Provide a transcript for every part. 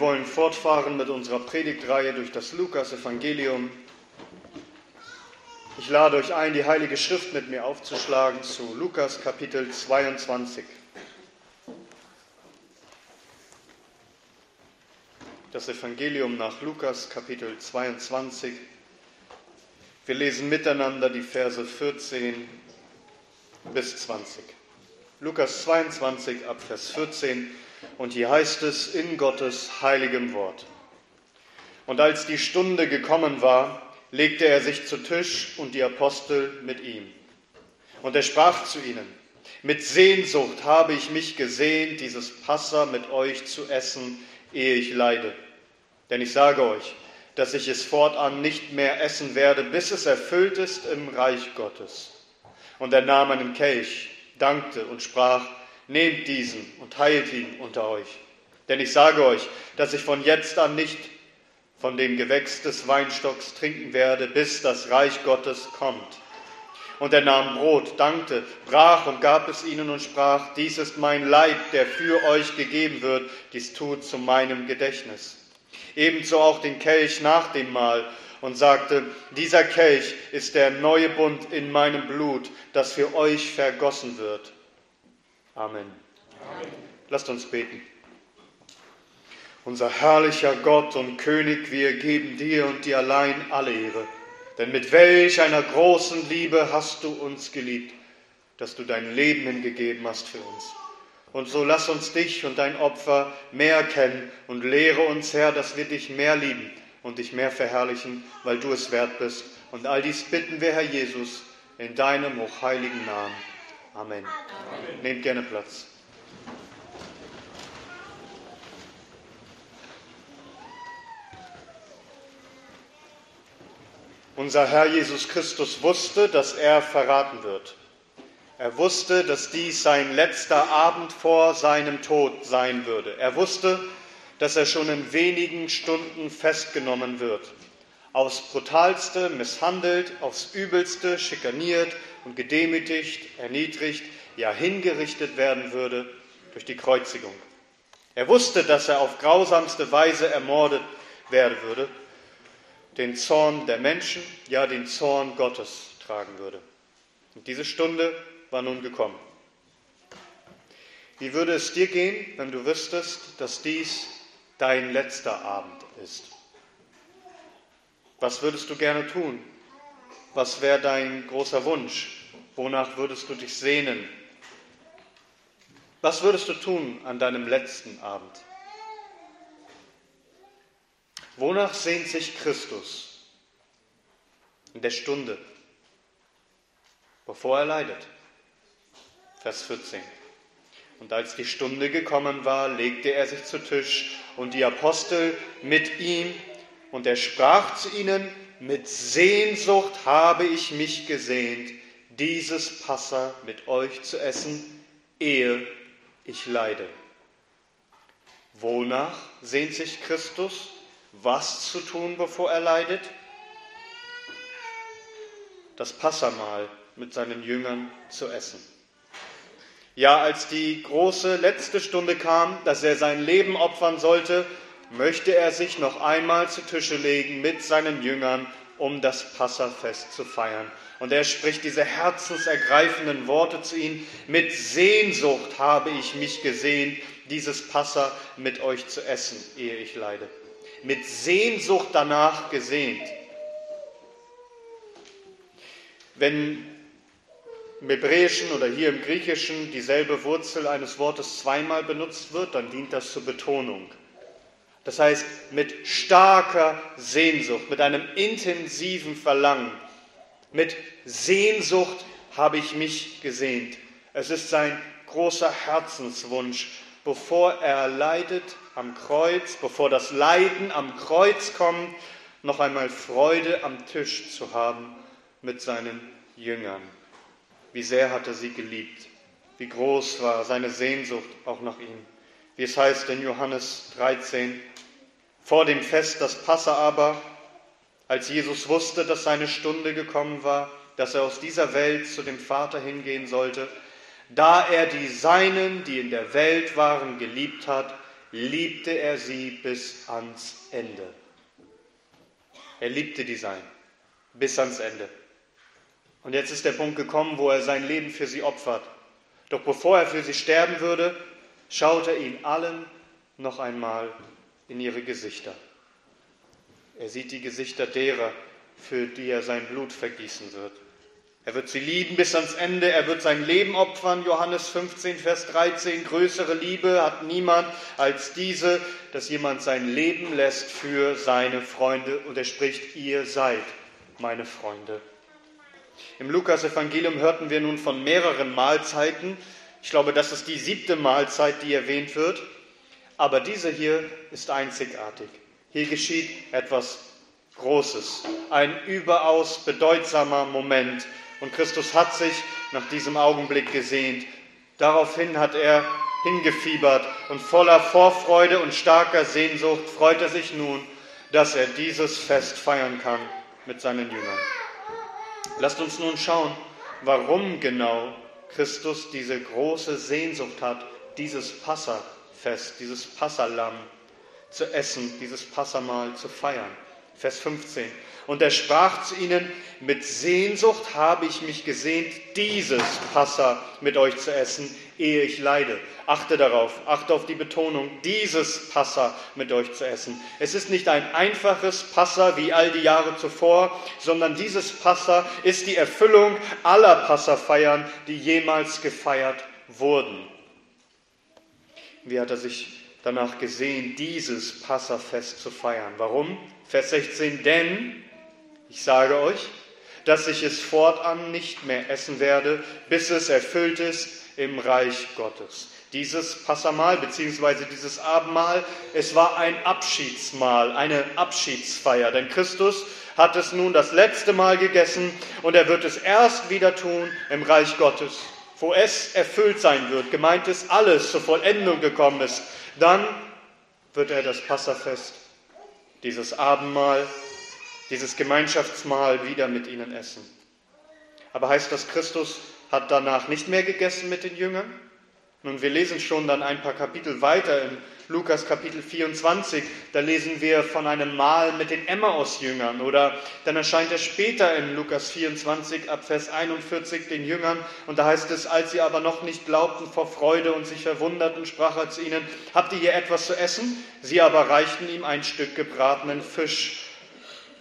Wir wollen fortfahren mit unserer Predigtreihe durch das Lukas-Evangelium. Ich lade euch ein, die Heilige Schrift mit mir aufzuschlagen zu Lukas Kapitel 22. Das Evangelium nach Lukas Kapitel 22. Wir lesen miteinander die Verse 14 bis 20. Lukas 22 ab Vers 14 und hier heißt es in Gottes heiligem Wort. Und als die Stunde gekommen war, legte er sich zu Tisch und die Apostel mit ihm. Und er sprach zu ihnen, mit Sehnsucht habe ich mich gesehnt, dieses Passa mit euch zu essen, ehe ich leide. Denn ich sage euch, dass ich es fortan nicht mehr essen werde, bis es erfüllt ist im Reich Gottes. Und er nahm einen Kelch, dankte und sprach, nehmt diesen und heilt ihn unter euch. Denn ich sage euch, dass ich von jetzt an nicht von dem Gewächs des Weinstocks trinken werde, bis das Reich Gottes kommt. Und er nahm Brot, dankte, brach und gab es ihnen und sprach, dies ist mein Leib, der für euch gegeben wird, dies tut zu meinem Gedächtnis. Ebenso auch den Kelch nach dem Mahl und sagte, dieser Kelch ist der neue Bund in meinem Blut, das für euch vergossen wird. Amen. Amen. Lasst uns beten. Unser herrlicher Gott und König, wir geben dir und dir allein alle Ehre. Denn mit welch einer großen Liebe hast du uns geliebt, dass du dein Leben hingegeben hast für uns. Und so lass uns dich und dein Opfer mehr kennen und lehre uns, Herr, dass wir dich mehr lieben und dich mehr verherrlichen, weil du es wert bist. Und all dies bitten wir, Herr Jesus, in deinem hochheiligen Namen. Amen. Amen. Nehmt gerne Platz. Unser Herr Jesus Christus wusste, dass er verraten wird. Er wusste, dass dies sein letzter Abend vor seinem Tod sein würde. Er wusste, dass er schon in wenigen Stunden festgenommen wird, aufs brutalste misshandelt, aufs übelste schikaniert und gedemütigt, erniedrigt, ja hingerichtet werden würde durch die Kreuzigung. Er wusste, dass er auf grausamste Weise ermordet werden würde, den Zorn der Menschen, ja den Zorn Gottes tragen würde. Und diese Stunde war nun gekommen. Wie würde es dir gehen, wenn du wüsstest, dass dies dein letzter Abend ist? Was würdest du gerne tun? Was wäre dein großer Wunsch? Wonach würdest du dich sehnen? Was würdest du tun an deinem letzten Abend? Wonach sehnt sich Christus in der Stunde, bevor er leidet? Vers 14. Und als die Stunde gekommen war, legte er sich zu Tisch und die Apostel mit ihm, und er sprach zu ihnen, mit Sehnsucht habe ich mich gesehnt, dieses Passa mit euch zu essen, ehe ich leide. Wonach sehnt sich Christus? Was zu tun, bevor er leidet? Das Passamal mit seinen Jüngern zu essen. Ja, als die große letzte Stunde kam, dass er sein Leben opfern sollte, möchte er sich noch einmal zu Tische legen mit seinen Jüngern, um das Passafest zu feiern. Und er spricht diese herzensergreifenden Worte zu ihnen. Mit Sehnsucht habe ich mich gesehen, dieses Passa mit euch zu essen, ehe ich leide. Mit Sehnsucht danach gesehnt. Wenn im Hebräischen oder hier im Griechischen dieselbe Wurzel eines Wortes zweimal benutzt wird, dann dient das zur Betonung. Das heißt, mit starker Sehnsucht, mit einem intensiven Verlangen, mit Sehnsucht habe ich mich gesehnt. Es ist sein großer Herzenswunsch, bevor er leidet am Kreuz, bevor das Leiden am Kreuz kommt, noch einmal Freude am Tisch zu haben mit seinen Jüngern. Wie sehr hat er sie geliebt. Wie groß war seine Sehnsucht auch nach ihm. Wie es heißt in Johannes 13, vor dem Fest das Passa aber, als Jesus wusste, dass seine Stunde gekommen war, dass er aus dieser Welt zu dem Vater hingehen sollte, da er die Seinen, die in der Welt waren, geliebt hat, liebte er sie bis ans Ende. Er liebte die Sein bis ans Ende. Und jetzt ist der Punkt gekommen, wo er sein Leben für sie opfert. Doch bevor er für sie sterben würde, schaut er ihnen allen noch einmal in ihre Gesichter. Er sieht die Gesichter derer, für die er sein Blut vergießen wird. Er wird sie lieben bis ans Ende, er wird sein Leben opfern. Johannes 15, Vers 13. Größere Liebe hat niemand als diese, dass jemand sein Leben lässt für seine Freunde. Und er spricht, ihr seid meine Freunde. Im Lukas-Evangelium hörten wir nun von mehreren Mahlzeiten. Ich glaube, das ist die siebte Mahlzeit, die erwähnt wird. Aber diese hier ist einzigartig. Hier geschieht etwas Großes, ein überaus bedeutsamer Moment. Und Christus hat sich nach diesem Augenblick gesehnt. Daraufhin hat er hingefiebert und voller Vorfreude und starker Sehnsucht freut er sich nun, dass er dieses Fest feiern kann mit seinen Jüngern. Lasst uns nun schauen, warum genau Christus diese große Sehnsucht hat, dieses Passafest, dieses Passalam zu essen, dieses Passamahl zu feiern. Vers 15. Und er sprach zu ihnen, mit Sehnsucht habe ich mich gesehnt, dieses Passa mit euch zu essen, ehe ich leide. Achte darauf, achte auf die Betonung, dieses Passa mit euch zu essen. Es ist nicht ein einfaches Passa wie all die Jahre zuvor, sondern dieses Passa ist die Erfüllung aller Passafeiern, die jemals gefeiert wurden. Wie hat er sich danach gesehen, dieses Passafest zu feiern? Warum? Vers 16, denn ich sage euch, dass ich es fortan nicht mehr essen werde, bis es erfüllt ist im Reich Gottes. Dieses Passamal bzw. dieses Abendmahl, es war ein Abschiedsmahl, eine Abschiedsfeier, denn Christus hat es nun das letzte Mal gegessen und er wird es erst wieder tun im Reich Gottes, wo es erfüllt sein wird, gemeint ist alles zur Vollendung gekommen ist. Dann wird er das Passafest, dieses Abendmahl dieses Gemeinschaftsmahl wieder mit ihnen essen. Aber heißt das, Christus hat danach nicht mehr gegessen mit den Jüngern? Nun, wir lesen schon dann ein paar Kapitel weiter in Lukas Kapitel 24, da lesen wir von einem Mahl mit den Emmaus-Jüngern oder dann erscheint er später in Lukas 24 ab Vers 41 den Jüngern und da heißt es, als sie aber noch nicht glaubten vor Freude und sich verwunderten, sprach er zu ihnen, habt ihr hier etwas zu essen? Sie aber reichten ihm ein Stück gebratenen Fisch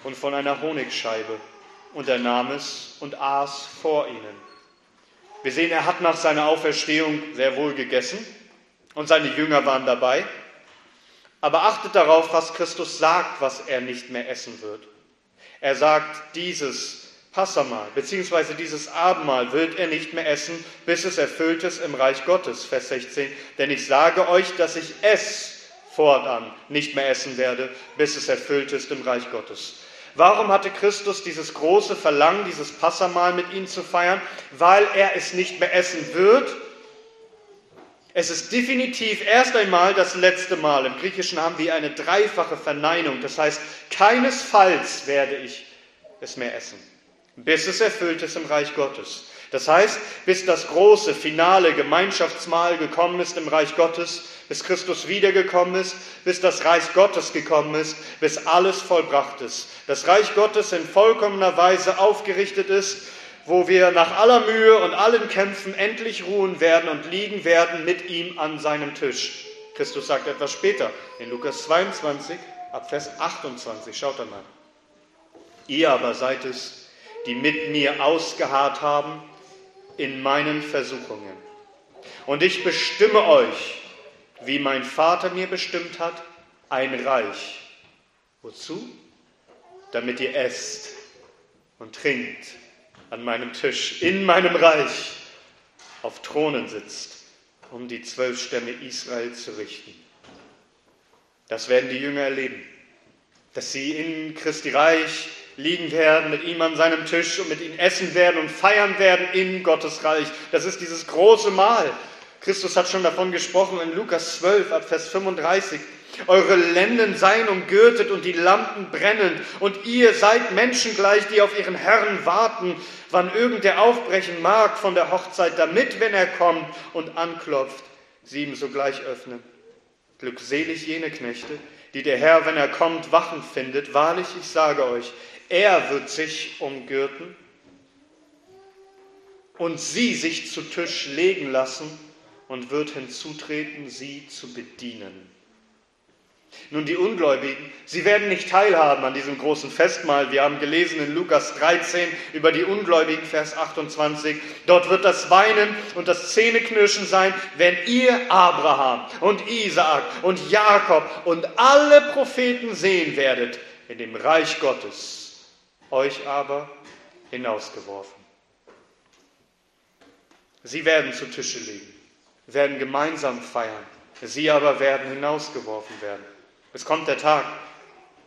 und von einer Honigscheibe. Und er nahm es und aß vor ihnen. Wir sehen, er hat nach seiner Auferstehung sehr wohl gegessen und seine Jünger waren dabei. Aber achtet darauf, was Christus sagt, was er nicht mehr essen wird. Er sagt, dieses Passamal beziehungsweise dieses Abendmahl wird er nicht mehr essen, bis es erfüllt ist im Reich Gottes. Vers 16. Denn ich sage euch, dass ich es fortan nicht mehr essen werde, bis es erfüllt ist im Reich Gottes. Warum hatte Christus dieses große Verlangen, dieses Passamal mit ihnen zu feiern? Weil er es nicht mehr essen wird. Es ist definitiv erst einmal das letzte Mal. Im Griechischen haben wir eine dreifache Verneinung. Das heißt, keinesfalls werde ich es mehr essen, bis es erfüllt ist im Reich Gottes. Das heißt, bis das große finale Gemeinschaftsmahl gekommen ist im Reich Gottes, bis Christus wiedergekommen ist, bis das Reich Gottes gekommen ist, bis alles vollbracht ist. Das Reich Gottes in vollkommener Weise aufgerichtet ist, wo wir nach aller Mühe und allen Kämpfen endlich ruhen werden und liegen werden mit ihm an seinem Tisch. Christus sagt etwas später in Lukas 22 ab Vers 28. Schaut einmal. Ihr aber seid es, die mit mir ausgeharrt haben in meinen Versuchungen. Und ich bestimme euch, wie mein Vater mir bestimmt hat, ein Reich. Wozu? Damit ihr esst und trinkt an meinem Tisch, in meinem Reich, auf Thronen sitzt, um die zwölf Stämme Israel zu richten. Das werden die Jünger erleben, dass sie in Christi Reich liegen werden, mit ihm an seinem Tisch und mit ihm essen werden und feiern werden in Gottes Reich. Das ist dieses große Mahl. Christus hat schon davon gesprochen in Lukas 12 ab Vers 35. Eure Lenden seien umgürtet und die Lampen brennen, und ihr seid Menschen gleich, die auf ihren Herrn warten, wann irgend der aufbrechen mag von der Hochzeit, damit, wenn er kommt und anklopft, sie ihm sogleich öffnen. Glückselig jene Knechte, die der Herr, wenn er kommt, wachen findet. Wahrlich, ich sage euch, er wird sich umgürten und sie sich zu Tisch legen lassen und wird hinzutreten, sie zu bedienen. Nun, die Ungläubigen, sie werden nicht teilhaben an diesem großen Festmahl. Wir haben gelesen in Lukas 13 über die Ungläubigen, Vers 28. Dort wird das Weinen und das Zähneknirschen sein, wenn ihr Abraham und Isaak und Jakob und alle Propheten sehen werdet in dem Reich Gottes, euch aber hinausgeworfen. Sie werden zu Tische liegen, werden gemeinsam feiern, sie aber werden hinausgeworfen werden. Es kommt der Tag,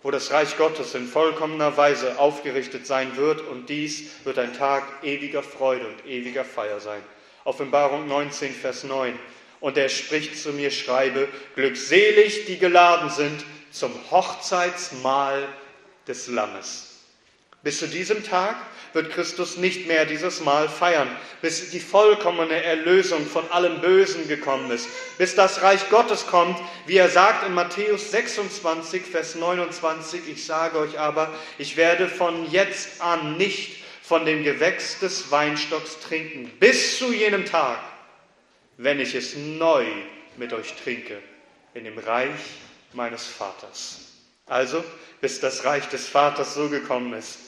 wo das Reich Gottes in vollkommener Weise aufgerichtet sein wird und dies wird ein Tag ewiger Freude und ewiger Feier sein. Offenbarung 19, Vers 9. Und er spricht zu mir, schreibe, glückselig, die geladen sind zum Hochzeitsmahl des Lammes. Bis zu diesem Tag wird Christus nicht mehr dieses Mal feiern, bis die vollkommene Erlösung von allem Bösen gekommen ist, bis das Reich Gottes kommt, wie er sagt in Matthäus 26, Vers 29, ich sage euch aber, ich werde von jetzt an nicht von dem Gewächs des Weinstocks trinken, bis zu jenem Tag, wenn ich es neu mit euch trinke, in dem Reich meines Vaters. Also, bis das Reich des Vaters so gekommen ist,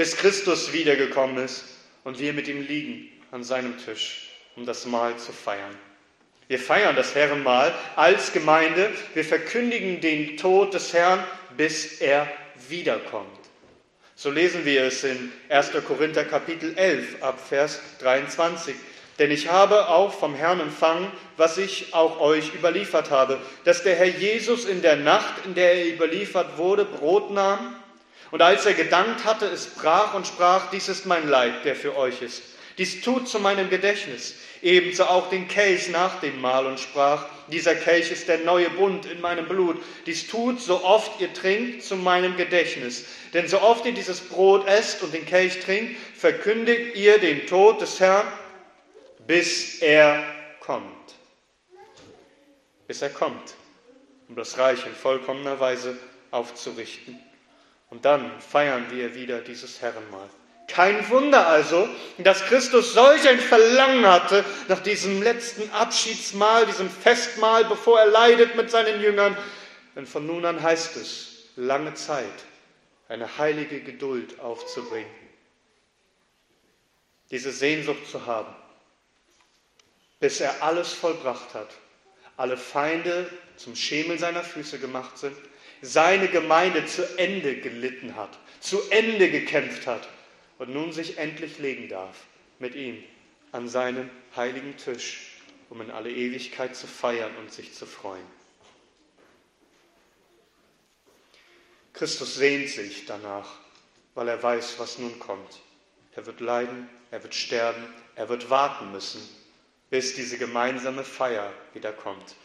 bis Christus wiedergekommen ist und wir mit ihm liegen an seinem Tisch, um das Mahl zu feiern. Wir feiern das Herrenmahl als Gemeinde. Wir verkündigen den Tod des Herrn, bis er wiederkommt. So lesen wir es in 1. Korinther Kapitel 11 ab Vers 23. Denn ich habe auch vom Herrn empfangen, was ich auch euch überliefert habe, dass der Herr Jesus in der Nacht, in der er überliefert wurde, Brot nahm und als er gedankt hatte, es brach und sprach, dies ist mein Leib, der für euch ist. Dies tut zu meinem Gedächtnis. Ebenso auch den Kelch nach dem Mahl und sprach, dieser Kelch ist der neue Bund in meinem Blut. Dies tut, so oft ihr trinkt, zu meinem Gedächtnis. Denn so oft ihr dieses Brot esst und den Kelch trinkt, verkündigt ihr den Tod des Herrn, bis er kommt. Bis er kommt, um das Reich in vollkommener Weise aufzurichten. Und dann feiern wir wieder dieses Herrenmahl. Kein Wunder also, dass Christus solch ein Verlangen hatte nach diesem letzten Abschiedsmahl, diesem Festmahl, bevor er leidet mit seinen Jüngern. Denn von nun an heißt es, lange Zeit eine heilige Geduld aufzubringen. Diese Sehnsucht zu haben, bis er alles vollbracht hat, alle Feinde zum Schemel seiner Füße gemacht sind seine Gemeinde zu Ende gelitten hat, zu Ende gekämpft hat und nun sich endlich legen darf mit ihm an seinem heiligen Tisch, um in alle Ewigkeit zu feiern und sich zu freuen. Christus sehnt sich danach, weil er weiß, was nun kommt. Er wird leiden, er wird sterben, er wird warten müssen, bis diese gemeinsame Feier wieder kommt.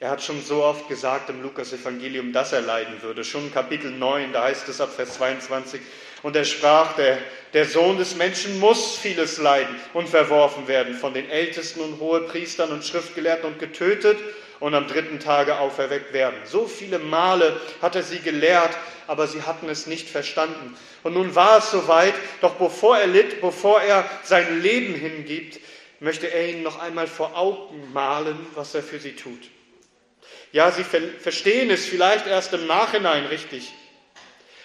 Er hat schon so oft gesagt im Lukas-Evangelium, dass er leiden würde. Schon Kapitel 9, da heißt es ab Vers 22, und er sprach, der, der Sohn des Menschen muss vieles leiden und verworfen werden von den Ältesten und Hohepriestern und Schriftgelehrten und getötet und am dritten Tage auferweckt werden. So viele Male hat er sie gelehrt, aber sie hatten es nicht verstanden. Und nun war es soweit, doch bevor er litt, bevor er sein Leben hingibt, möchte er ihnen noch einmal vor Augen malen, was er für sie tut. Ja, sie verstehen es vielleicht erst im Nachhinein richtig,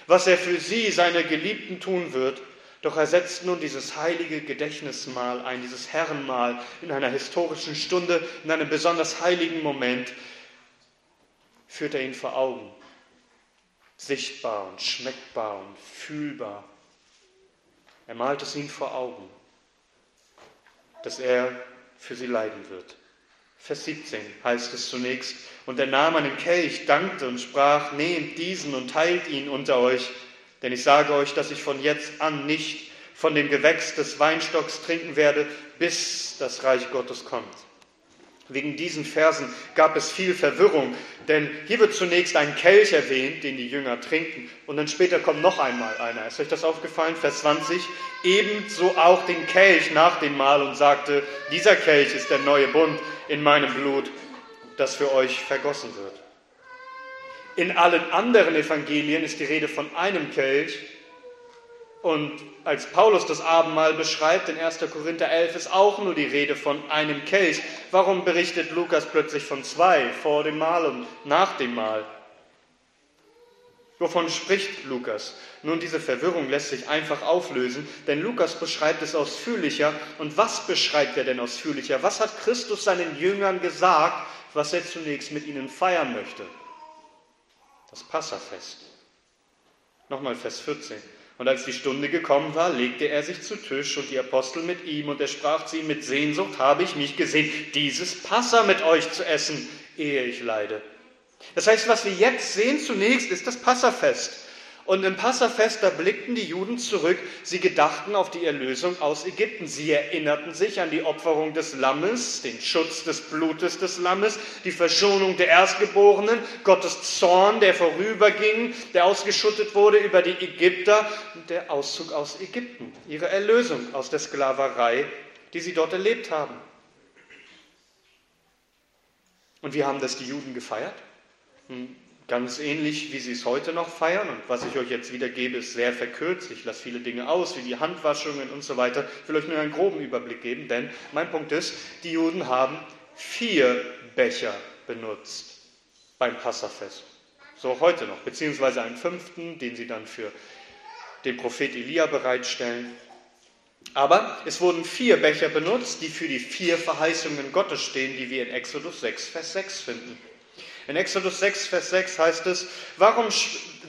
was er für sie, seine Geliebten, tun wird. Doch er setzt nun dieses heilige Gedächtnismahl ein, dieses Herrenmahl in einer historischen Stunde, in einem besonders heiligen Moment, führt er ihn vor Augen. Sichtbar und schmeckbar und fühlbar. Er malt es ihnen vor Augen, dass er für sie leiden wird. Vers 17 heißt es zunächst, und er nahm einen Kelch, dankte und sprach, nehmt diesen und teilt ihn unter euch, denn ich sage euch, dass ich von jetzt an nicht von dem Gewächs des Weinstocks trinken werde, bis das Reich Gottes kommt. Wegen diesen Versen gab es viel Verwirrung, denn hier wird zunächst ein Kelch erwähnt, den die Jünger trinken, und dann später kommt noch einmal einer. Ist euch das aufgefallen? Vers 20. Ebenso auch den Kelch nach dem Mahl und sagte, dieser Kelch ist der neue Bund in meinem Blut. das für euch vergossen wird. In allen anderen Evangelien ist die Rede von einem Kelch. Und als Paulus das Abendmahl beschreibt, in 1. Korinther 11 ist auch nur die Rede von einem Kelch. Warum berichtet Lukas plötzlich von zwei, vor dem Mahl und nach dem Mahl? Wovon spricht Lukas? Nun, diese Verwirrung lässt sich einfach auflösen, denn Lukas beschreibt es ausführlicher. Und was beschreibt er denn ausführlicher? Was hat Christus seinen Jüngern gesagt, was er zunächst mit ihnen feiern möchte? Das Passafest. Nochmal Vers 14. Und als die Stunde gekommen war, legte er sich zu Tisch und die Apostel mit ihm, und er sprach zu ihm, mit Sehnsucht habe ich mich gesehen, dieses Passa mit euch zu essen, ehe ich leide. Das heißt, was wir jetzt sehen zunächst ist das Passafest. Und im Passafest, da blickten die Juden zurück, sie gedachten auf die Erlösung aus Ägypten. Sie erinnerten sich an die Opferung des Lammes, den Schutz des Blutes des Lammes, die Verschonung der Erstgeborenen, Gottes Zorn, der vorüberging, der ausgeschüttet wurde über die Ägypter und der Auszug aus Ägypten, ihre Erlösung aus der Sklaverei, die sie dort erlebt haben. Und wie haben das die Juden gefeiert? Hm, ganz ähnlich, wie sie es heute noch feiern. Und was ich euch jetzt wiedergebe, ist sehr verkürzt. Ich lasse viele Dinge aus, wie die Handwaschungen und so weiter. Ich will euch nur einen groben Überblick geben, denn mein Punkt ist, die Juden haben vier Becher benutzt beim Passafest. So auch heute noch, beziehungsweise einen fünften, den sie dann für den Prophet Elia bereitstellen. Aber es wurden vier Becher benutzt, die für die vier Verheißungen Gottes stehen, die wir in Exodus 6, Vers 6 finden. In Exodus 6, Vers 6 heißt es, warum,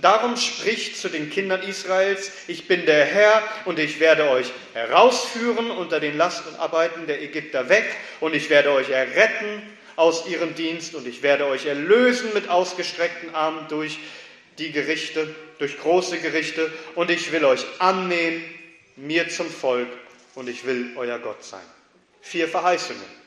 darum spricht zu den Kindern Israels, ich bin der Herr und ich werde euch herausführen unter den Lastenarbeiten der Ägypter weg und ich werde euch erretten aus ihrem Dienst und ich werde euch erlösen mit ausgestreckten Armen durch die Gerichte, durch große Gerichte und ich will euch annehmen, mir zum Volk und ich will euer Gott sein. Vier Verheißungen.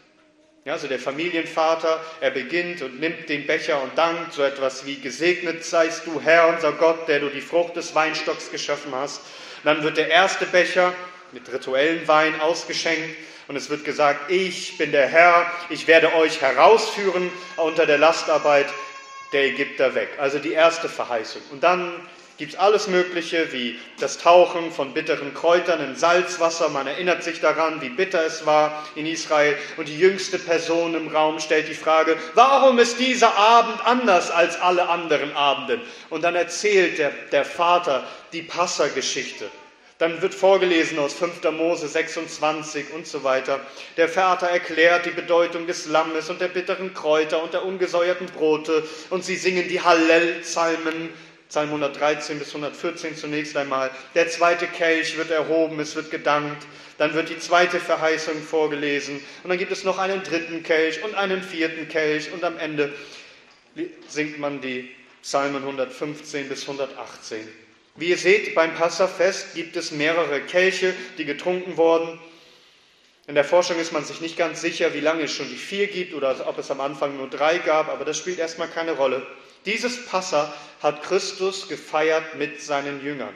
Ja, also der Familienvater, er beginnt und nimmt den Becher und dankt, so etwas wie gesegnet seist du, Herr, unser Gott, der du die Frucht des Weinstocks geschaffen hast. dann wird der erste Becher mit rituellen Wein ausgeschenkt und es wird gesagt, ich bin der Herr, ich werde euch herausführen unter der Lastarbeit der Ägypter weg. Also die erste Verheißung. Und dann gibt es alles Mögliche, wie das Tauchen von bitteren Kräutern in Salzwasser. Man erinnert sich daran, wie bitter es war in Israel. Und die jüngste Person im Raum stellt die Frage, warum ist dieser Abend anders als alle anderen Abenden? Und dann erzählt der, der Vater die Passageschichte. Dann wird vorgelesen aus 5. Mose 26 und so weiter. Der Vater erklärt die Bedeutung des Lammes und der bitteren Kräuter und der ungesäuerten Brote und sie singen die Hallel-Psalmen Psalm 113 bis 114 zunächst einmal. Der zweite Kelch wird erhoben, es wird gedankt. Dann wird die zweite Verheißung vorgelesen. Und dann gibt es noch einen dritten Kelch und einen vierten Kelch. Und am Ende singt man die Psalmen 115 bis 118. Wie ihr seht, beim Passafest gibt es mehrere Kelche, die getrunken wurden. In der Forschung ist man sich nicht ganz sicher, wie lange es schon die vier gibt oder ob es am Anfang nur drei gab, aber das spielt erstmal keine Rolle. Dieses Passa hat Christus gefeiert mit seinen Jüngern.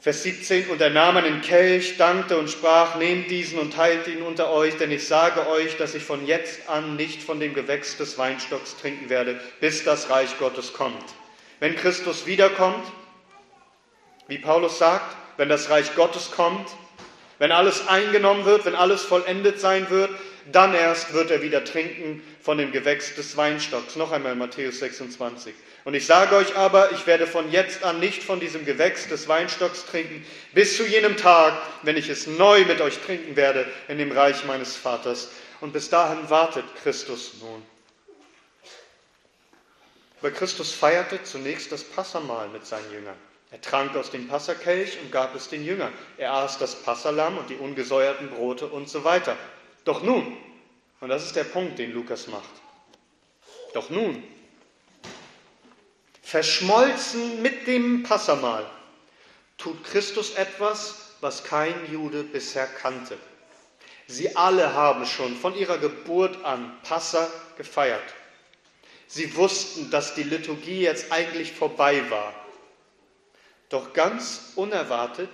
Vers 17, und er nahm einen Kelch, dankte und sprach, nehmt diesen und teilt ihn unter euch, denn ich sage euch, dass ich von jetzt an nicht von dem Gewächs des Weinstocks trinken werde, bis das Reich Gottes kommt. Wenn Christus wiederkommt, wie Paulus sagt, wenn das Reich Gottes kommt, wenn alles eingenommen wird, wenn alles vollendet sein wird, dann erst wird er wieder trinken von dem Gewächs des Weinstocks. Noch einmal Matthäus 26. Und ich sage euch aber, ich werde von jetzt an nicht von diesem Gewächs des Weinstocks trinken, bis zu jenem Tag, wenn ich es neu mit euch trinken werde in dem Reich meines Vaters. Und bis dahin wartet Christus nun. Aber Christus feierte zunächst das Passamahl mit seinen Jüngern. Er trank aus dem Passakelch und gab es den Jüngern. Er aß das Passalam und die ungesäuerten Brote und so weiter. Doch nun, und das ist der Punkt, den Lukas macht, doch nun, verschmolzen mit dem Passamal, tut Christus etwas, was kein Jude bisher kannte. Sie alle haben schon von ihrer Geburt an Passa gefeiert. Sie wussten, dass die Liturgie jetzt eigentlich vorbei war. Doch ganz unerwartet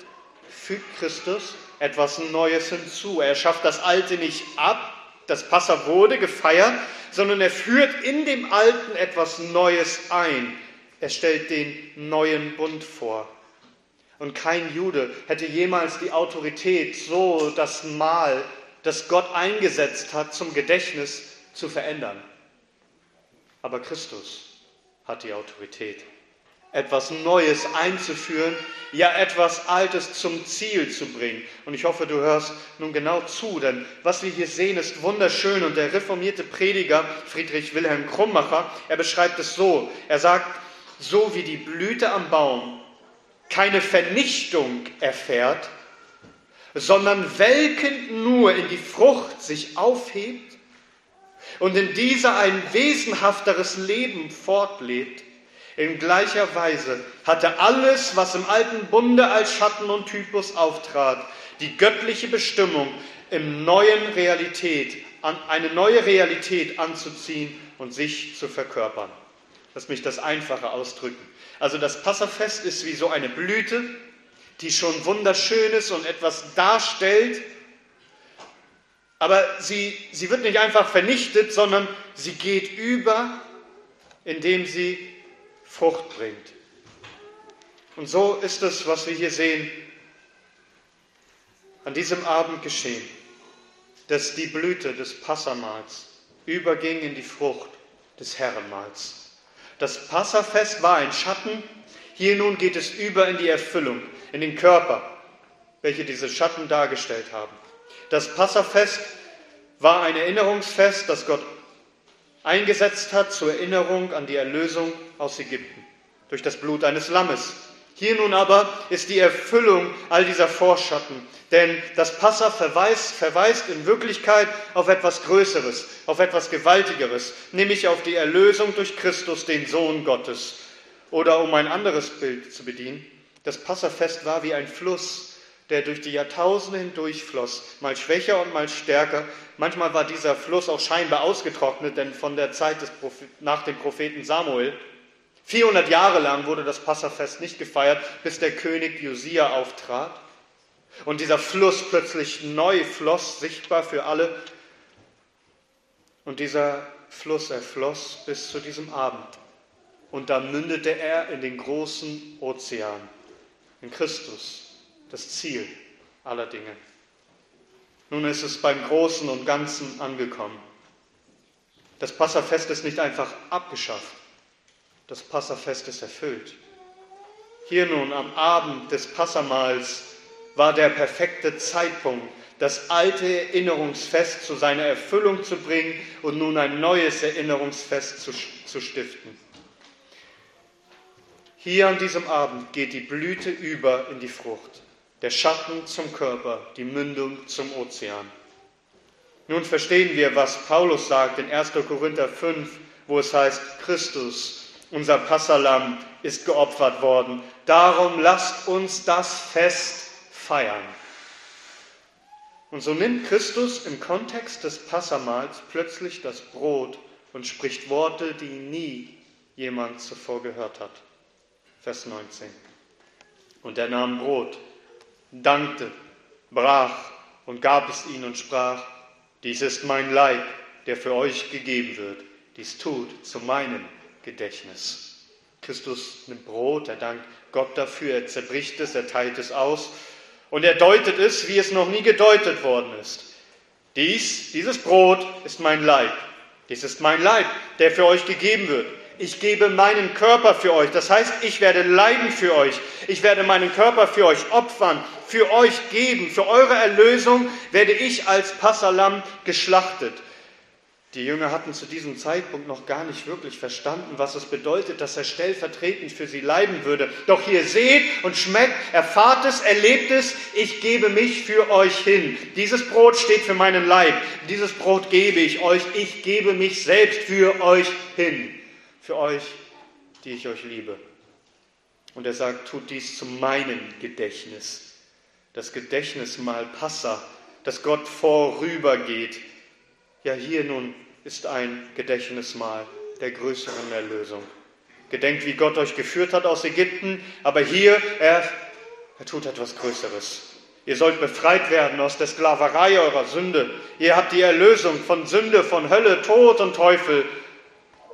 fügt Christus etwas Neues hinzu. Er schafft das Alte nicht ab, das Passa wurde gefeiert, sondern er führt in dem Alten etwas Neues ein. Er stellt den neuen Bund vor. Und kein Jude hätte jemals die Autorität, so das Mahl, das Gott eingesetzt hat, zum Gedächtnis zu verändern. Aber Christus hat die Autorität etwas Neues einzuführen, ja etwas Altes zum Ziel zu bringen. Und ich hoffe, du hörst nun genau zu, denn was wir hier sehen, ist wunderschön. Und der reformierte Prediger Friedrich Wilhelm Krummacher, er beschreibt es so. Er sagt, so wie die Blüte am Baum keine Vernichtung erfährt, sondern welkend nur in die Frucht sich aufhebt und in dieser ein wesenhafteres Leben fortlebt, in gleicher Weise hatte alles, was im alten Bunde als Schatten und Typus auftrat, die göttliche Bestimmung im neuen Realität, eine neue Realität anzuziehen und sich zu verkörpern. Lass mich das einfacher ausdrücken. Also das Passafest ist wie so eine Blüte, die schon wunderschön ist und etwas darstellt, aber sie, sie wird nicht einfach vernichtet, sondern sie geht über, indem sie Frucht bringt. Und so ist es, was wir hier sehen, an diesem Abend geschehen, dass die Blüte des Passamals überging in die Frucht des Herrenmals. Das Passafest war ein Schatten, hier nun geht es über in die Erfüllung, in den Körper, welche diese Schatten dargestellt haben. Das Passafest war ein Erinnerungsfest, das Gott eingesetzt hat zur Erinnerung an die Erlösung aus Ägypten durch das Blut eines Lammes. Hier nun aber ist die Erfüllung all dieser Vorschatten, denn das Passa verweist, verweist in Wirklichkeit auf etwas Größeres, auf etwas Gewaltigeres, nämlich auf die Erlösung durch Christus, den Sohn Gottes. Oder um ein anderes Bild zu bedienen, das Passafest war wie ein Fluss, der durch die Jahrtausende hindurchfloss, mal schwächer und mal stärker. Manchmal war dieser Fluss auch scheinbar ausgetrocknet, denn von der Zeit des nach dem Propheten Samuel, 400 Jahre lang wurde das Passafest nicht gefeiert, bis der König Josia auftrat. Und dieser Fluss plötzlich neu floss, sichtbar für alle. Und dieser Fluss erfloss bis zu diesem Abend. Und da mündete er in den großen Ozean, in Christus, das Ziel aller Dinge. Nun ist es beim Großen und Ganzen angekommen. Das Passafest ist nicht einfach abgeschafft, das Passafest ist erfüllt. Hier nun am Abend des Passamals war der perfekte Zeitpunkt, das alte Erinnerungsfest zu seiner Erfüllung zu bringen und nun ein neues Erinnerungsfest zu, zu stiften. Hier an diesem Abend geht die Blüte über in die Frucht der Schatten zum Körper, die Mündung zum Ozean. Nun verstehen wir, was Paulus sagt in 1. Korinther 5, wo es heißt, Christus, unser Passalam, ist geopfert worden. Darum lasst uns das Fest feiern. Und so nimmt Christus im Kontext des Passamals plötzlich das Brot und spricht Worte, die nie jemand zuvor gehört hat. Vers 19. Und er nahm Brot dankte, brach und gab es ihnen und sprach, dies ist mein Leib, der für euch gegeben wird. Dies tut zu meinem Gedächtnis. Christus nimmt Brot, er dankt Gott dafür, er zerbricht es, er teilt es aus und er deutet es, wie es noch nie gedeutet worden ist. Dies, dieses Brot ist mein Leib. Dies ist mein Leib, der für euch gegeben wird ich gebe meinen Körper für euch. Das heißt, ich werde leiden für euch. Ich werde meinen Körper für euch opfern, für euch geben. Für eure Erlösung werde ich als Passalam geschlachtet. Die Jünger hatten zu diesem Zeitpunkt noch gar nicht wirklich verstanden, was es bedeutet, dass er stellvertretend für sie leiden würde. Doch hier seht und schmeckt, erfahrt es, erlebt es, ich gebe mich für euch hin. Dieses Brot steht für meinen Leib, dieses Brot gebe ich euch, ich gebe mich selbst für euch hin für euch, die ich euch liebe. Und er sagt, tut dies zu meinem Gedächtnis. Das Gedächtnis mal Passa, dass Gott vorübergeht. Ja, hier nun ist ein Gedächtnismal der größeren Erlösung. Gedenkt, wie Gott euch geführt hat aus Ägypten, aber hier, er, er tut etwas Größeres. Ihr sollt befreit werden aus der Sklaverei eurer Sünde. Ihr habt die Erlösung von Sünde, von Hölle, Tod und Teufel.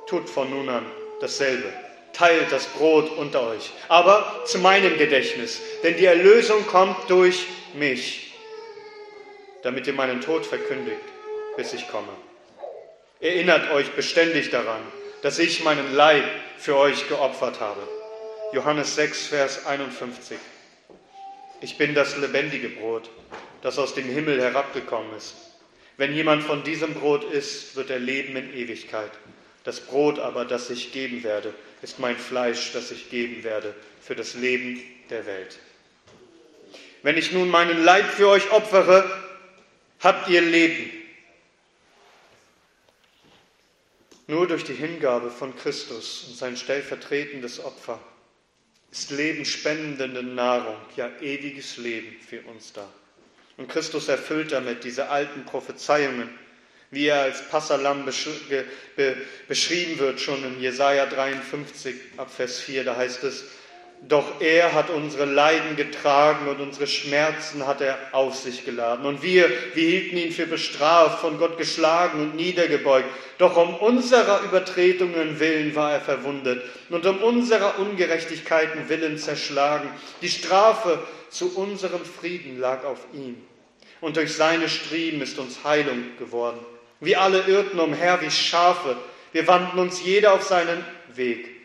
Tut von nun an dasselbe. Teilt das Brot unter euch, aber zu meinem Gedächtnis, denn die Erlösung kommt durch mich, damit ihr meinen Tod verkündigt, bis ich komme. Erinnert euch beständig daran, dass ich meinen Leib für euch geopfert habe. Johannes 6, Vers 51. Ich bin das lebendige Brot, das aus dem Himmel herabgekommen ist. Wenn jemand von diesem Brot isst, wird er leben in Ewigkeit. Das Brot aber, das ich geben werde, ist mein Fleisch, das ich geben werde für das Leben der Welt. Wenn ich nun meinen Leib für euch opfere, habt ihr Leben. Nur durch die Hingabe von Christus und sein stellvertretendes Opfer ist lebenspendende Nahrung, ja ewiges Leben für uns da. Und Christus erfüllt damit diese alten Prophezeiungen, wie er als Passalam beschrieben wird, schon in Jesaja 53 ab Vers 4, da heißt es, doch er hat unsere Leiden getragen und unsere Schmerzen hat er auf sich geladen. Und wir, wir hielten ihn für bestraft, von Gott geschlagen und niedergebeugt. Doch um unserer Übertretungen willen war er verwundet und um unserer Ungerechtigkeiten willen zerschlagen. Die Strafe zu unserem Frieden lag auf ihm. Und durch seine Striemen ist uns Heilung geworden. Wir alle irrten umher wie Schafe. Wir wandten uns jeder auf seinen Weg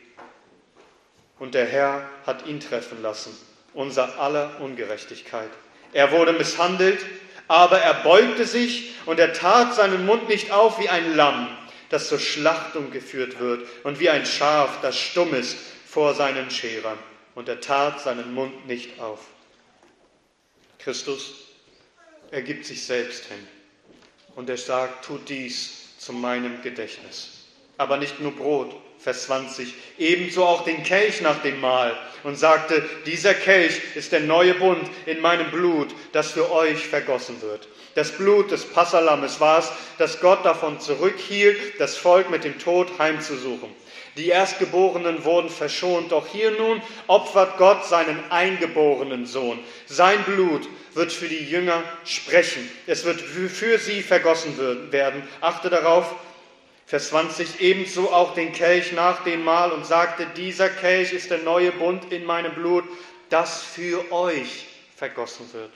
und der Herr hat ihn treffen lassen, unser aller Ungerechtigkeit. Er wurde misshandelt, aber er beugte sich und er tat seinen Mund nicht auf wie ein Lamm, das zur Schlachtung geführt wird, und wie ein Schaf, das stumm ist vor seinen Scherern, und er tat seinen Mund nicht auf. Christus er gibt sich selbst hin und er sagt, tut dies zu meinem Gedächtnis. Aber nicht nur Brot, Vers 20, ebenso auch den Kelch nach dem Mahl und sagte, dieser Kelch ist der neue Bund in meinem Blut, das für euch vergossen wird. Das Blut des Passalammes war es, das Gott davon zurückhielt, das Volk mit dem Tod heimzusuchen. Die Erstgeborenen wurden verschont, doch hier nun opfert Gott seinen eingeborenen Sohn. Sein Blut wird für die Jünger sprechen. Es wird für sie vergossen werden. Achte darauf, Vers 20, ebenso auch den Kelch nach dem Mahl und sagte, dieser Kelch ist der neue Bund in meinem Blut, das für euch vergossen wird.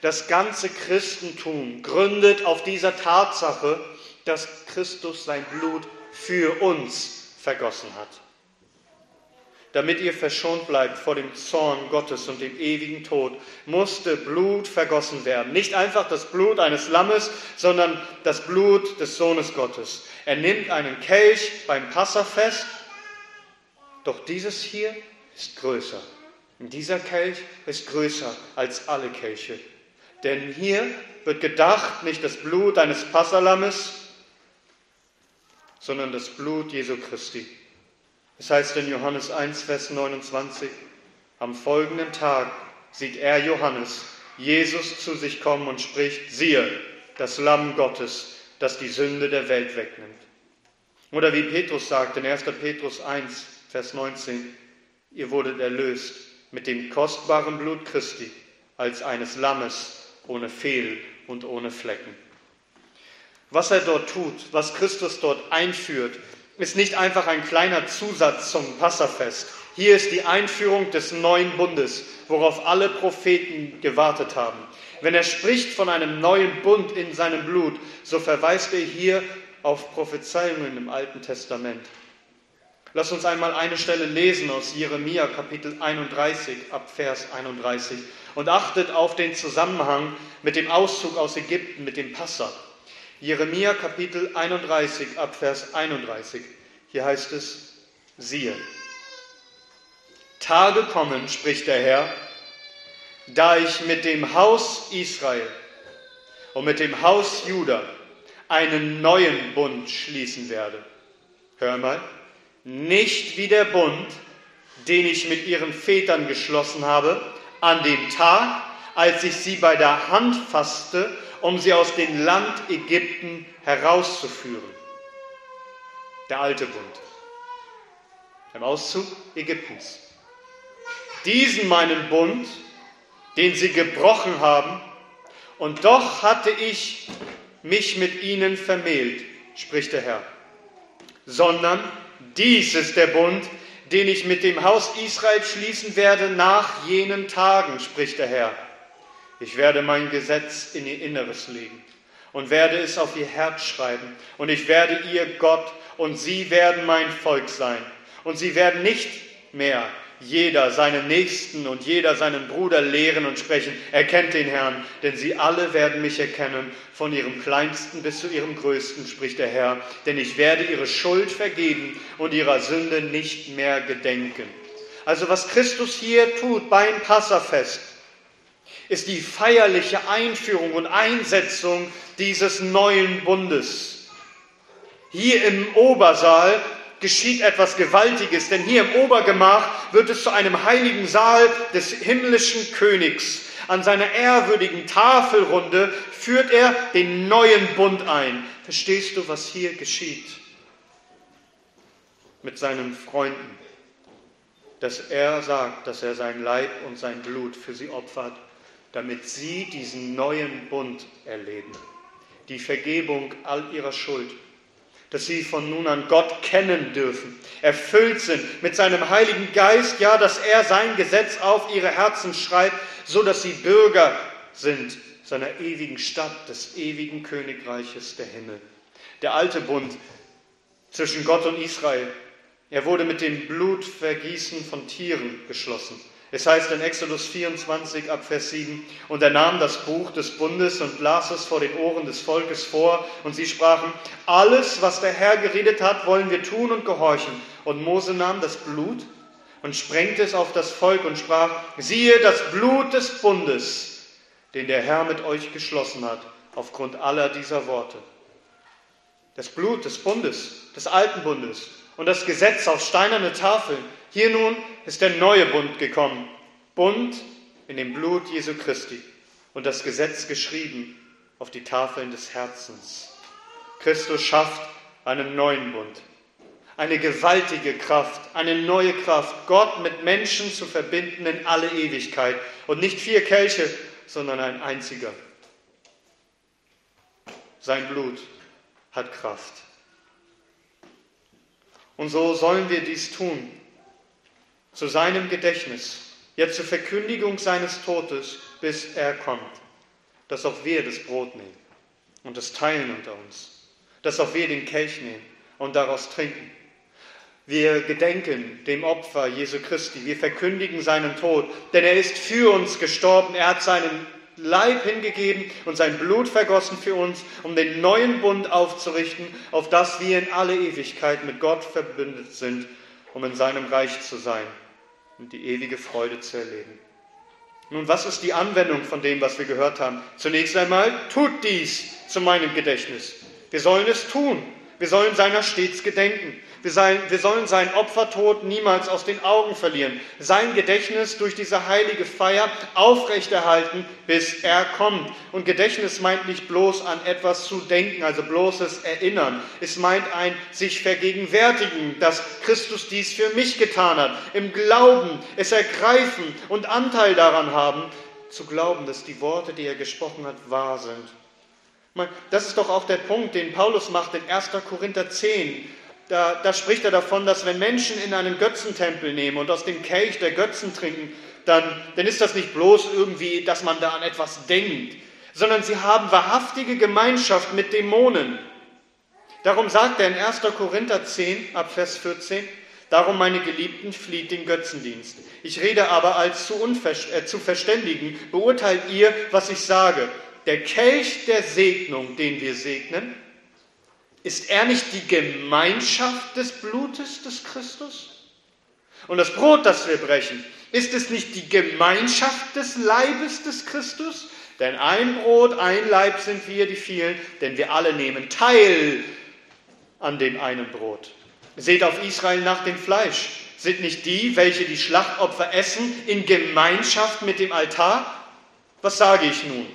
Das ganze Christentum gründet auf dieser Tatsache, dass Christus sein Blut für uns vergossen hat. Damit ihr verschont bleibt vor dem Zorn Gottes und dem ewigen Tod, musste Blut vergossen werden. Nicht einfach das Blut eines Lammes, sondern das Blut des Sohnes Gottes. Er nimmt einen Kelch beim Passafest, doch dieses hier ist größer. Dieser Kelch ist größer als alle Kelche. Denn hier wird gedacht nicht das Blut eines Passalammes, sondern das Blut Jesu Christi. Es heißt in Johannes 1, Vers 29, am folgenden Tag sieht er Johannes, Jesus zu sich kommen und spricht, siehe, das Lamm Gottes, das die Sünde der Welt wegnimmt. Oder wie Petrus sagt in 1. Petrus 1, Vers 19, ihr wurdet erlöst mit dem kostbaren Blut Christi als eines Lammes ohne Fehl und ohne Flecken. Was er dort tut, was Christus dort einführt, ist nicht einfach ein kleiner Zusatz zum Passafest. Hier ist die Einführung des neuen Bundes, worauf alle Propheten gewartet haben. Wenn er spricht von einem neuen Bund in seinem Blut, so verweist er hier auf Prophezeiungen im Alten Testament. Lass uns einmal eine Stelle lesen aus Jeremia Kapitel 31 ab Vers 31 und achtet auf den Zusammenhang mit dem Auszug aus Ägypten, mit dem Passa. Jeremia Kapitel 31 ab Vers 31. Hier heißt es, siehe, Tage kommen, spricht der Herr, da ich mit dem Haus Israel und mit dem Haus Juda einen neuen Bund schließen werde. Hör mal, nicht wie der Bund, den ich mit ihren Vätern geschlossen habe, an dem Tag, als ich sie bei der Hand fasste, um sie aus dem Land Ägypten herauszuführen. Der alte Bund. Im Auszug Ägyptens. Diesen meinen Bund den sie gebrochen haben, und doch hatte ich mich mit ihnen vermählt, spricht der Herr. Sondern dies ist der Bund, den ich mit dem Haus Israel schließen werde nach jenen Tagen, spricht der Herr. Ich werde mein Gesetz in ihr Inneres legen und werde es auf ihr Herz schreiben. Und ich werde ihr Gott und sie werden mein Volk sein. Und sie werden nicht mehr jeder seinen Nächsten und jeder seinen Bruder lehren und sprechen, erkennt den Herrn, denn sie alle werden mich erkennen, von ihrem kleinsten bis zu ihrem größten, spricht der Herr, denn ich werde ihre Schuld vergeben und ihrer Sünde nicht mehr gedenken. Also was Christus hier tut beim Passafest, ist die feierliche Einführung und Einsetzung dieses neuen Bundes. Hier im Obersaal geschieht etwas Gewaltiges, denn hier im Obergemach wird es zu einem heiligen Saal des himmlischen Königs. An seiner ehrwürdigen Tafelrunde führt er den neuen Bund ein. Verstehst du, was hier geschieht? Mit seinen Freunden, dass er sagt, dass er sein Leib und sein Blut für sie opfert, damit sie diesen neuen Bund erleben, die Vergebung all ihrer Schuld dass sie von nun an Gott kennen dürfen, erfüllt sind mit seinem Heiligen Geist, ja, dass er sein Gesetz auf ihre Herzen schreibt, so dass sie Bürger sind seiner ewigen Stadt, des ewigen Königreiches der Himmel. Der alte Bund zwischen Gott und Israel, er wurde mit dem Blutvergießen von Tieren geschlossen. Es heißt in Exodus 24 ab Vers 7, und er nahm das Buch des Bundes und las es vor den Ohren des Volkes vor, und sie sprachen, alles, was der Herr geredet hat, wollen wir tun und gehorchen. Und Mose nahm das Blut und sprengte es auf das Volk und sprach, siehe das Blut des Bundes, den der Herr mit euch geschlossen hat, aufgrund aller dieser Worte. Das Blut des Bundes, des alten Bundes und das Gesetz auf steinerne Tafeln, hier nun ist der neue Bund gekommen. Bund in dem Blut Jesu Christi und das Gesetz geschrieben auf die Tafeln des Herzens. Christus schafft einen neuen Bund. Eine gewaltige Kraft, eine neue Kraft, Gott mit Menschen zu verbinden in alle Ewigkeit. Und nicht vier Kelche, sondern ein einziger. Sein Blut hat Kraft. Und so sollen wir dies tun, zu seinem Gedächtnis, ja zur Verkündigung seines Todes, bis er kommt, dass auch wir das Brot nehmen und es teilen unter uns, dass auch wir den Kelch nehmen und daraus trinken. Wir gedenken dem Opfer Jesu Christi, wir verkündigen seinen Tod, denn er ist für uns gestorben, er hat seinen Leib hingegeben und sein Blut vergossen für uns, um den neuen Bund aufzurichten, auf das wir in alle Ewigkeit mit Gott verbündet sind, um in seinem Reich zu sein und die ewige Freude zu erleben. Nun, was ist die Anwendung von dem, was wir gehört haben? Zunächst einmal, tut dies zu meinem Gedächtnis. Wir sollen es tun. Wir sollen seiner stets gedenken. Wir, sein, wir sollen seinen Opfertod niemals aus den Augen verlieren. Sein Gedächtnis durch diese heilige Feier aufrechterhalten, bis er kommt. Und Gedächtnis meint nicht bloß an etwas zu denken, also bloßes Erinnern. Es meint ein sich vergegenwärtigen, dass Christus dies für mich getan hat. Im Glauben es ergreifen und Anteil daran haben, zu glauben, dass die Worte, die er gesprochen hat, wahr sind. Das ist doch auch der Punkt, den Paulus macht in 1. Korinther 10 da, da spricht er davon, dass wenn Menschen in einen Götzentempel nehmen und aus dem Kelch der Götzen trinken, dann, dann ist das nicht bloß irgendwie, dass man da an etwas denkt, sondern sie haben wahrhaftige Gemeinschaft mit Dämonen. Darum sagt er in 1. Korinther 10 ab Vers 14, Darum, meine Geliebten, flieht den Götzendienst. Ich rede aber als zu, äh, zu Verständigen. Beurteilt ihr, was ich sage. Der Kelch der Segnung, den wir segnen, ist er nicht die Gemeinschaft des Blutes des Christus? Und das Brot, das wir brechen, ist es nicht die Gemeinschaft des Leibes des Christus? Denn ein Brot, ein Leib sind wir, die vielen, denn wir alle nehmen teil an dem einen Brot. Seht auf Israel nach dem Fleisch. Sind nicht die, welche die Schlachtopfer essen, in Gemeinschaft mit dem Altar? Was sage ich nun?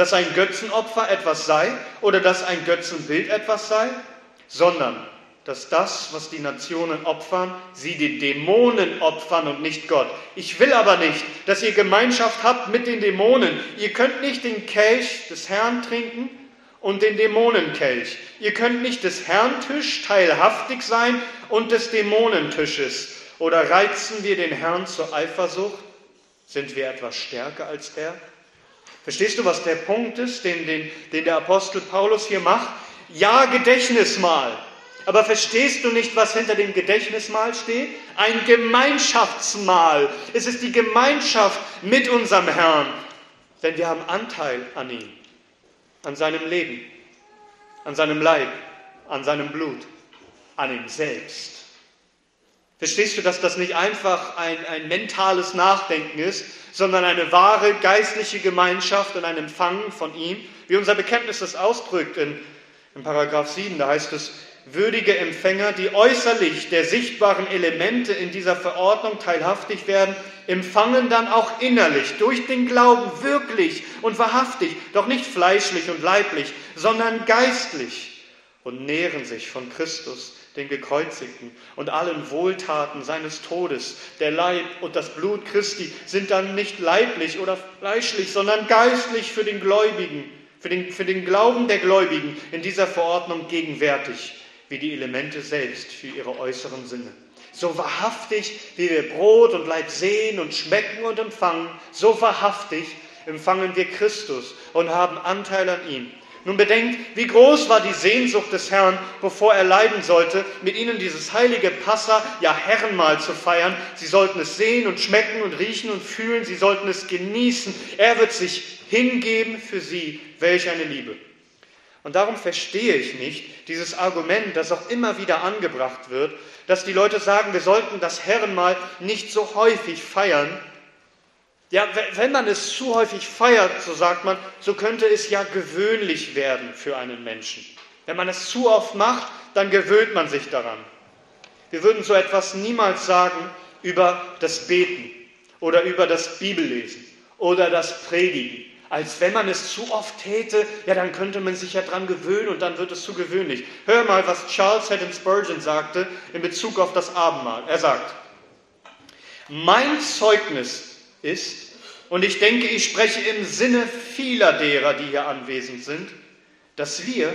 Dass ein Götzenopfer etwas sei oder dass ein Götzenbild etwas sei, sondern dass das, was die Nationen opfern, sie den Dämonen opfern und nicht Gott. Ich will aber nicht, dass ihr Gemeinschaft habt mit den Dämonen. Ihr könnt nicht den Kelch des Herrn trinken und den Dämonenkelch. Ihr könnt nicht des Herrn Tisch teilhaftig sein und des Dämonentisches. Oder reizen wir den Herrn zur Eifersucht? Sind wir etwas stärker als er? Verstehst du, was der Punkt ist, den, den, den der Apostel Paulus hier macht? Ja, Gedächtnismahl. Aber verstehst du nicht, was hinter dem Gedächtnismahl steht? Ein Gemeinschaftsmahl. Es ist die Gemeinschaft mit unserem Herrn. Denn wir haben Anteil an ihm, an seinem Leben, an seinem Leib, an seinem Blut, an ihm selbst. Verstehst du, dass das nicht einfach ein, ein mentales Nachdenken ist, sondern eine wahre geistliche Gemeinschaft und ein Empfangen von ihm? Wie unser Bekenntnis das ausdrückt in, in Paragraph 7, da heißt es, würdige Empfänger, die äußerlich der sichtbaren Elemente in dieser Verordnung teilhaftig werden, empfangen dann auch innerlich durch den Glauben wirklich und wahrhaftig, doch nicht fleischlich und leiblich, sondern geistlich und nähren sich von Christus, den Gekreuzigten und allen Wohltaten seines Todes. Der Leib und das Blut Christi sind dann nicht leiblich oder fleischlich, sondern geistlich für den Gläubigen, für den, für den Glauben der Gläubigen in dieser Verordnung gegenwärtig wie die Elemente selbst für ihre äußeren Sinne. So wahrhaftig, wie wir Brot und Leib sehen und schmecken und empfangen, so wahrhaftig empfangen wir Christus und haben Anteil an ihm. Nun bedenkt, wie groß war die Sehnsucht des Herrn, bevor er leiden sollte, mit ihnen dieses heilige Passa, ja Herrenmahl zu feiern. Sie sollten es sehen und schmecken und riechen und fühlen, sie sollten es genießen. Er wird sich hingeben für sie. Welch eine Liebe. Und darum verstehe ich nicht dieses Argument, das auch immer wieder angebracht wird, dass die Leute sagen, wir sollten das Herrenmal nicht so häufig feiern. Ja, wenn man es zu häufig feiert, so sagt man, so könnte es ja gewöhnlich werden für einen Menschen. Wenn man es zu oft macht, dann gewöhnt man sich daran. Wir würden so etwas niemals sagen über das Beten oder über das Bibellesen oder das Predigen als wenn man es zu oft täte, ja, dann könnte man sich ja dran gewöhnen und dann wird es zu gewöhnlich. Hör mal, was Charles Haddon Spurgeon sagte in Bezug auf das Abendmahl. Er sagt, mein Zeugnis ist, und ich denke, ich spreche im Sinne vieler derer, die hier anwesend sind, dass wir,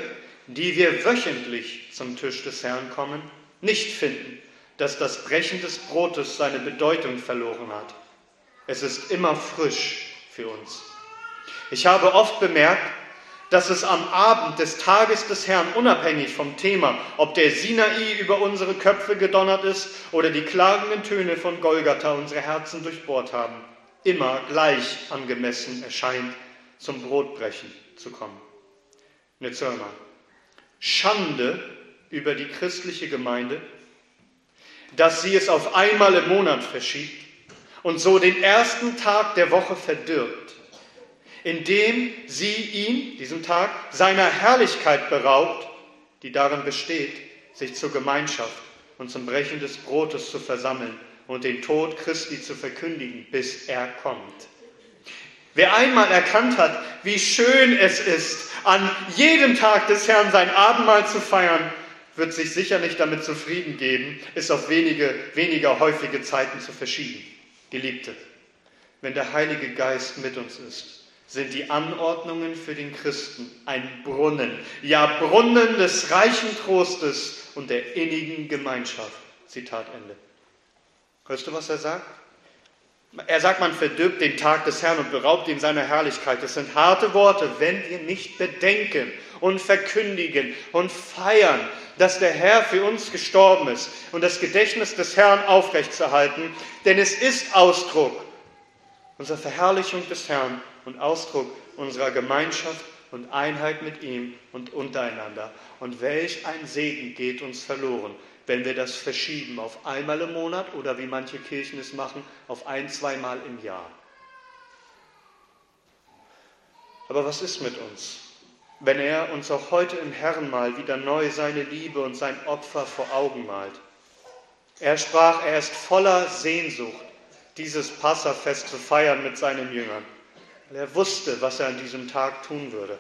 die wir wöchentlich zum Tisch des Herrn kommen, nicht finden, dass das Brechen des Brotes seine Bedeutung verloren hat. Es ist immer frisch für uns. Ich habe oft bemerkt, dass es am Abend des Tages des Herrn, unabhängig vom Thema, ob der Sinai über unsere Köpfe gedonnert ist oder die klagenden Töne von Golgatha unsere Herzen durchbohrt haben, immer gleich angemessen erscheint, zum Brotbrechen zu kommen. Mal. Schande über die christliche Gemeinde, dass sie es auf einmal im Monat verschiebt und so den ersten Tag der Woche verdirbt indem sie ihn, diesen Tag, seiner Herrlichkeit beraubt, die darin besteht, sich zur Gemeinschaft und zum Brechen des Brotes zu versammeln und den Tod Christi zu verkündigen, bis er kommt. Wer einmal erkannt hat, wie schön es ist, an jedem Tag des Herrn sein Abendmahl zu feiern, wird sich sicher nicht damit zufrieden geben, es auf wenige, weniger häufige Zeiten zu verschieben. Geliebte, wenn der Heilige Geist mit uns ist, sind die Anordnungen für den Christen ein Brunnen, ja Brunnen des reichen Trostes und der innigen Gemeinschaft. Zitat Ende. Hörst du, was er sagt? Er sagt, man verdirbt den Tag des Herrn und beraubt ihm seiner Herrlichkeit. Das sind harte Worte, wenn wir nicht bedenken und verkündigen und feiern, dass der Herr für uns gestorben ist und das Gedächtnis des Herrn aufrechtzuerhalten. Denn es ist Ausdruck unserer Verherrlichung des Herrn und Ausdruck unserer Gemeinschaft und Einheit mit ihm und untereinander. Und welch ein Segen geht uns verloren, wenn wir das verschieben auf einmal im Monat oder wie manche Kirchen es machen, auf ein, zweimal im Jahr. Aber was ist mit uns, wenn er uns auch heute im Herrenmahl wieder neu seine Liebe und sein Opfer vor Augen malt? Er sprach, er ist voller Sehnsucht, dieses Passafest zu feiern mit seinen Jüngern weil er wusste, was er an diesem Tag tun würde.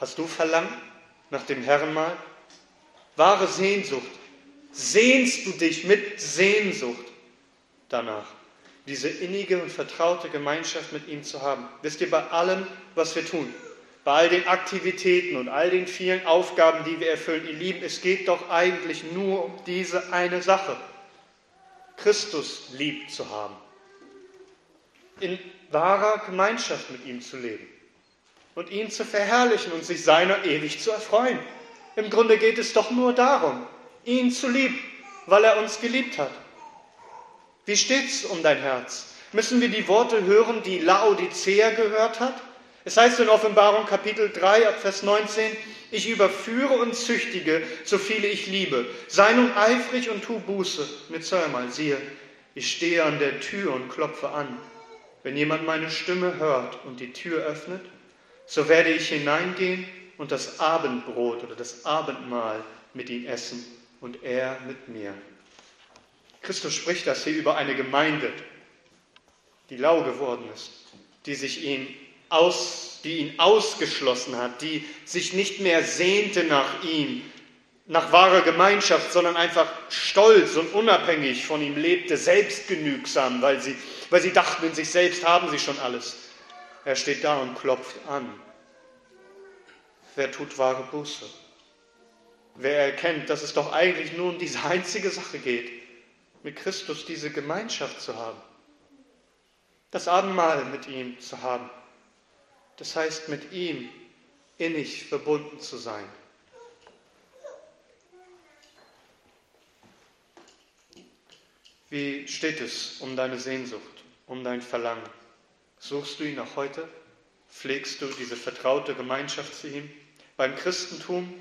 Hast du Verlangen nach dem Herrenmahl? Wahre Sehnsucht. Sehnst du dich mit Sehnsucht danach, diese innige und vertraute Gemeinschaft mit ihm zu haben? Wisst ihr, bei allem, was wir tun, bei all den Aktivitäten und all den vielen Aufgaben, die wir erfüllen, ihr Lieben, es geht doch eigentlich nur um diese eine Sache. Christus lieb zu haben. In wahrer Gemeinschaft mit ihm zu leben und ihn zu verherrlichen und sich seiner ewig zu erfreuen. Im Grunde geht es doch nur darum, ihn zu lieben, weil er uns geliebt hat. Wie steht's um dein Herz? Müssen wir die Worte hören, die Laodicea gehört hat? Es heißt in Offenbarung Kapitel 3 ab Vers 19, ich überführe und züchtige, so viele ich liebe. Sei nun eifrig und tu Buße. Mit zweimal, siehe, ich stehe an der Tür und klopfe an. Wenn jemand meine Stimme hört und die Tür öffnet, so werde ich hineingehen und das Abendbrot oder das Abendmahl mit ihm essen und er mit mir. Christus spricht das hier über eine Gemeinde, die lau geworden ist, die sich ihn aus, die ihn ausgeschlossen hat, die sich nicht mehr sehnte nach ihm, nach wahrer Gemeinschaft, sondern einfach stolz und unabhängig von ihm lebte, selbstgenügsam, weil sie, weil sie dachten, in sich selbst haben sie schon alles. Er steht da und klopft an. Wer tut wahre Buße? Wer erkennt, dass es doch eigentlich nur um diese einzige Sache geht, mit Christus diese Gemeinschaft zu haben, das Abendmahl mit ihm zu haben, das heißt mit ihm innig verbunden zu sein. Wie steht es um deine Sehnsucht, um dein Verlangen? Suchst du ihn auch heute? Pflegst du diese vertraute Gemeinschaft zu ihm? Beim Christentum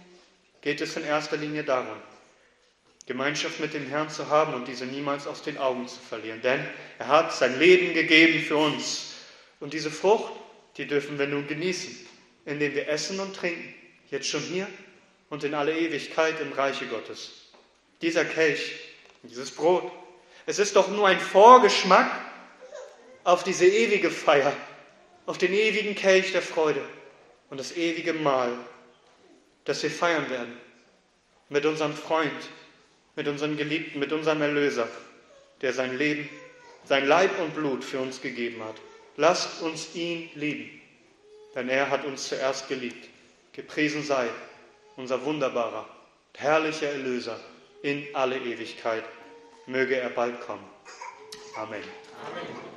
geht es in erster Linie darum, Gemeinschaft mit dem Herrn zu haben und diese niemals aus den Augen zu verlieren. Denn er hat sein Leben gegeben für uns. Und diese Frucht, die dürfen wir nun genießen, indem wir essen und trinken, jetzt schon hier und in alle Ewigkeit im Reiche Gottes. Dieser Kelch, dieses Brot, es ist doch nur ein Vorgeschmack auf diese ewige Feier, auf den ewigen Kelch der Freude und das ewige Mahl, das wir feiern werden mit unserem Freund, mit unserem Geliebten, mit unserem Erlöser, der sein Leben, sein Leib und Blut für uns gegeben hat. Lasst uns ihn lieben, denn er hat uns zuerst geliebt. Gepriesen sei unser wunderbarer, herrlicher Erlöser in alle Ewigkeit. Möge er bald kommen. Amen. Amen.